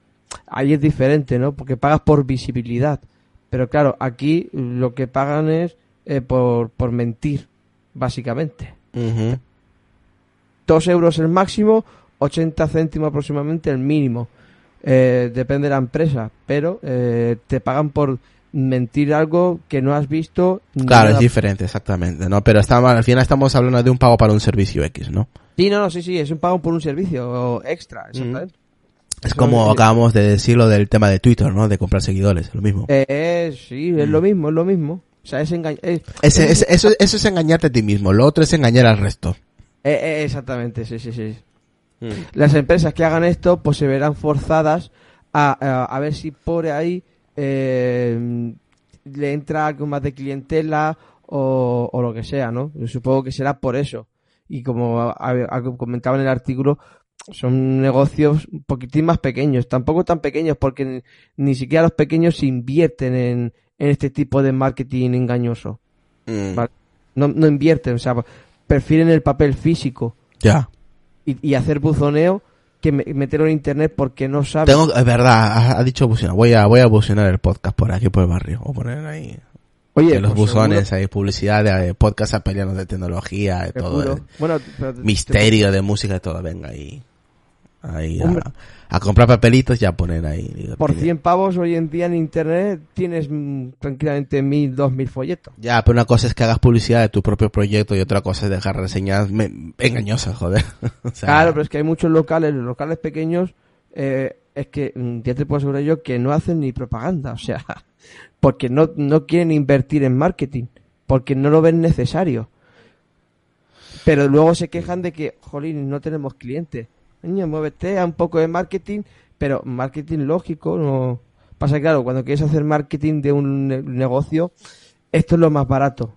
Ahí es diferente, ¿no? Porque pagas por visibilidad. Pero claro, aquí lo que pagan es eh, por, por mentir, básicamente. Dos euros el máximo, 80 céntimos aproximadamente el mínimo. Eh, depende de la empresa, pero eh, te pagan por mentir algo que no has visto. Claro, es diferente, exactamente, ¿no? Pero estamos, al final estamos hablando de un pago para un servicio X, ¿no? Sí, no, no, sí, sí, es un pago por un servicio extra, exactamente. Es como es- acabamos de decirlo del tema de Twitter, ¿no? De comprar seguidores, lo mismo. Eh, eh, sí, es lo mismo, es lo mismo. O sea, es engañar. Ese- eso, eso es engañarte a ti mismo, lo otro es engañar al resto. Eh, exactamente, sí, sí, sí. Las empresas que hagan esto, pues se verán forzadas a, a, a ver si por ahí eh, le entra algo más de clientela o, o lo que sea, ¿no? Yo supongo que será por eso. Y como a- a- comentaba en el artículo, son negocios un poquitín más pequeños, tampoco tan pequeños porque ni, siquiera los pequeños invierten en, en este tipo de marketing engañoso. Mm. Vale. No, no invierten, o sea, prefieren el papel físico Ya. y, y hacer buzoneo que me- meterlo en internet porque no saben. Tengo, es verdad, ha, dicho bucear. Voy a, voy a bucear el podcast por aquí, por el barrio. O poner ahí. Oye, en los pues buzones seguro- hay publicidad de podcast apelianos de tecnología, de todo. de Bueno, pero te- misterio, de música, de todo. Venga ahí. Ahí a, comprar papelitos y a poner ahí. por tiene- 100 pavos hoy en día en internet tienes mm, tranquilamente mil, dos mil folletos. Ya, pero una cosa es que hagas publicidad de tu propio proyecto y otra cosa es dejar reseñas me- engañosas, joder. O sea, Claro, pero es que hay muchos locales, los locales pequeños, eh, es que mm, ya te puedo asegurar yo que no hacen ni propaganda, o sea, porque no, no quieren invertir en marketing, porque no lo ven necesario. Pero luego se quejan de que, jolín, no tenemos clientes. Niño, muévete a un poco de marketing, pero marketing lógico, no. Pasa claro, cuando quieres hacer marketing de un ne- negocio, esto es lo más barato.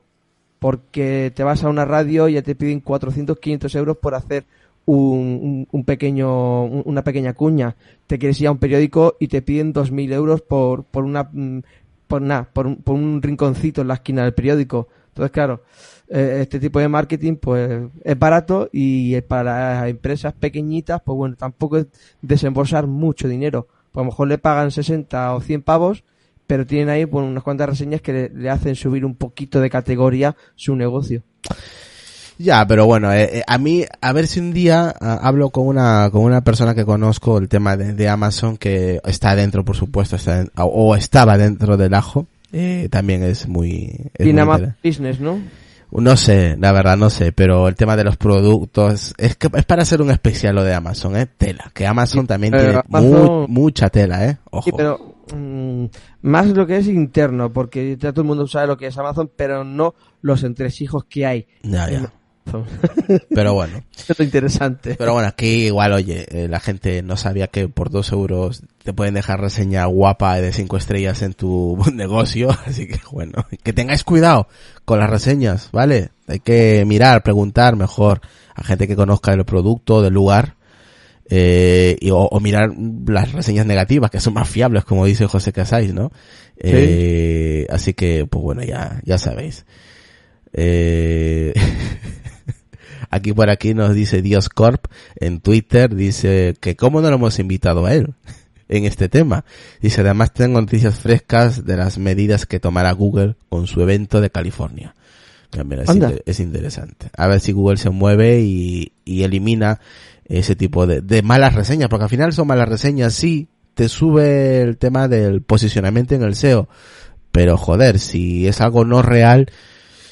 porque te vas a una radio y ya te piden 400, 500 euros por hacer un, un- pequeño, un- una pequeña cuña. Te quieres ir a un periódico y te piden 2.000 euros por, por una, mm, por nada, por por un rinconcito en la esquina del periódico. Entonces, claro, eh, este tipo de marketing, pues, es barato y para las empresas pequeñitas, pues bueno, tampoco es desembolsar mucho dinero. Pues a lo mejor le pagan 60 o 100 pavos, pero tienen ahí pues, unas cuantas reseñas que le, le hacen subir un poquito de categoría su negocio. Ya, pero bueno, eh, eh, a mí, a ver si un día ah, hablo con una, con una persona que conozco el tema de, de Amazon que está dentro, por supuesto, está en- o, o estaba dentro del ajo. Eh, también es muy... es Y muy business, ¿no? No sé, la verdad no sé, pero el tema de los productos es que es para hacer un especial lo de Amazon, eh, tela, que Amazon Sí, también tiene Amazon- mu- mucha tela, eh, ojo. Sí, pero mm, más lo que es interno, porque ya todo el mundo sabe lo que es Amazon, pero no los entresijos que hay. Ya, ya. Pero bueno, es interesante. pero bueno, aquí igual, oye, eh, la gente no sabía que por dos euros te pueden dejar reseña guapa de cinco estrellas en tu negocio, así que bueno, que tengáis cuidado con las reseñas, ¿vale? Hay que mirar, preguntar mejor a gente que conozca el producto, del lugar, eh, y, o, o mirar las reseñas negativas, que son más fiables, como dice José Casais, ¿no? Eh, así que, pues bueno, ya, ya sabéis. Eh, aquí por aquí nos dice Dios Corp en Twitter, dice que cómo no lo hemos invitado a él en este tema. Dice, además tengo noticias frescas de las medidas que tomará Google con su evento de California. Mira, es, inter- es interesante. A ver si Google se mueve y, y elimina ese tipo de, de malas reseñas, porque al final son malas reseñas, sí, te sube el tema del posicionamiento en el SEO, pero joder, si es algo no real,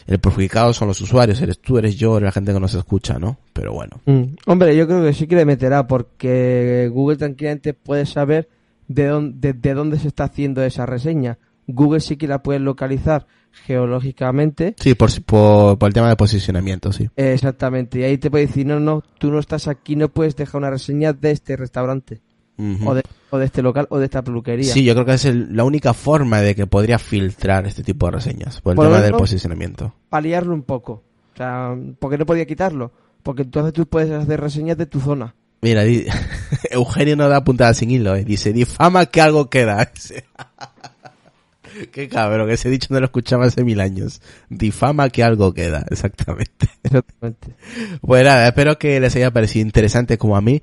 el perjudicado son los usuarios, eres tú, eres yo, eres la gente que nos escucha, ¿no? Pero bueno. Mm. Hombre, yo creo que sí que le meterá, porque Google tranquilamente puede saber de dónde, de, de dónde se está haciendo esa reseña. Google sí que la puede localizar geológicamente. Sí, por, por, por el tema de posicionamiento, sí. Eh, Exactamente, y ahí te puede decir, no, no, tú no estás aquí, no puedes dejar una reseña de este restaurante, Ujú. o, de, o de este local, o de esta peluquería. Sí, yo creo que es el- la única forma de que podría filtrar este tipo de reseñas, por el Por tema del posicionamiento. paliarlo un poco. O sea, ¿por qué no podía quitarlo? Porque entonces tú puedes hacer reseñas de tu zona. Mira, di- Eugenio no da puntada sin hilo, eh. dice, difama que algo queda. Qué cabrón, ese dicho no lo escuchaba hace mil años. Difama que algo queda, exactamente. Exactamente. Pues nada, espero que les haya parecido interesante como a mí.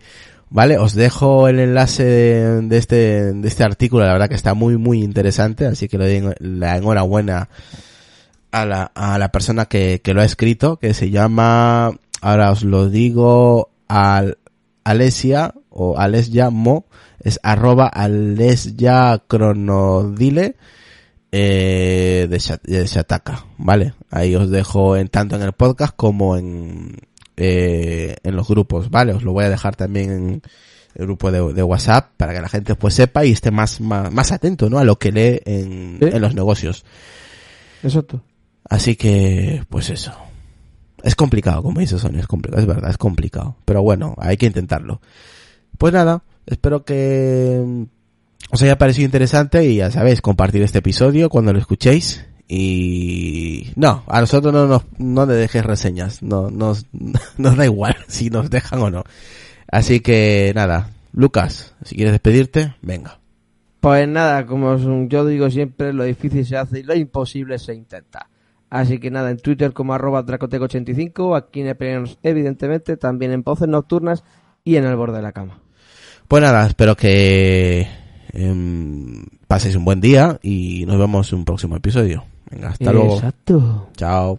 Vale, os dejo el enlace de, este, de este artículo, la verdad que está muy, muy interesante, así que le doy la enhorabuena a la, a la persona que, que lo ha escrito, que se llama, ahora os lo digo, al, Alesia, o Alesia Mo, es arroba Alesia Cronodile, eh, de Shataka, ¿vale? Ahí os dejo en tanto en el podcast como en, eh, en los grupos, ¿vale? Os lo voy a dejar también en el grupo de, de WhatsApp para que la gente pues sepa y esté más, más, más atento, ¿no? A lo que lee en, los negocios. Exacto. Así que, pues eso. Es complicado, como dice Sonia, es complicado, es verdad, es complicado. Pero bueno, hay que intentarlo. Pues nada, espero que os haya parecido interesante y ya sabéis, compartir este episodio cuando lo escuchéis. Y no, a nosotros no nos, no le dejes reseñas, no, nos, nos da igual si nos dejan o no. Así que nada, Lucas, si quieres despedirte, venga. Pues nada, como yo digo siempre, lo difícil se hace y lo imposible se intenta. Así que nada, en Twitter como arroba dracoteco85, aquí en Epelenos, evidentemente, también en Voces Nocturnas y en el borde de la cama. Pues nada, espero que em, paséis un buen día y nos vemos en un próximo episodio. Venga, hasta luego. Exacto. Chao.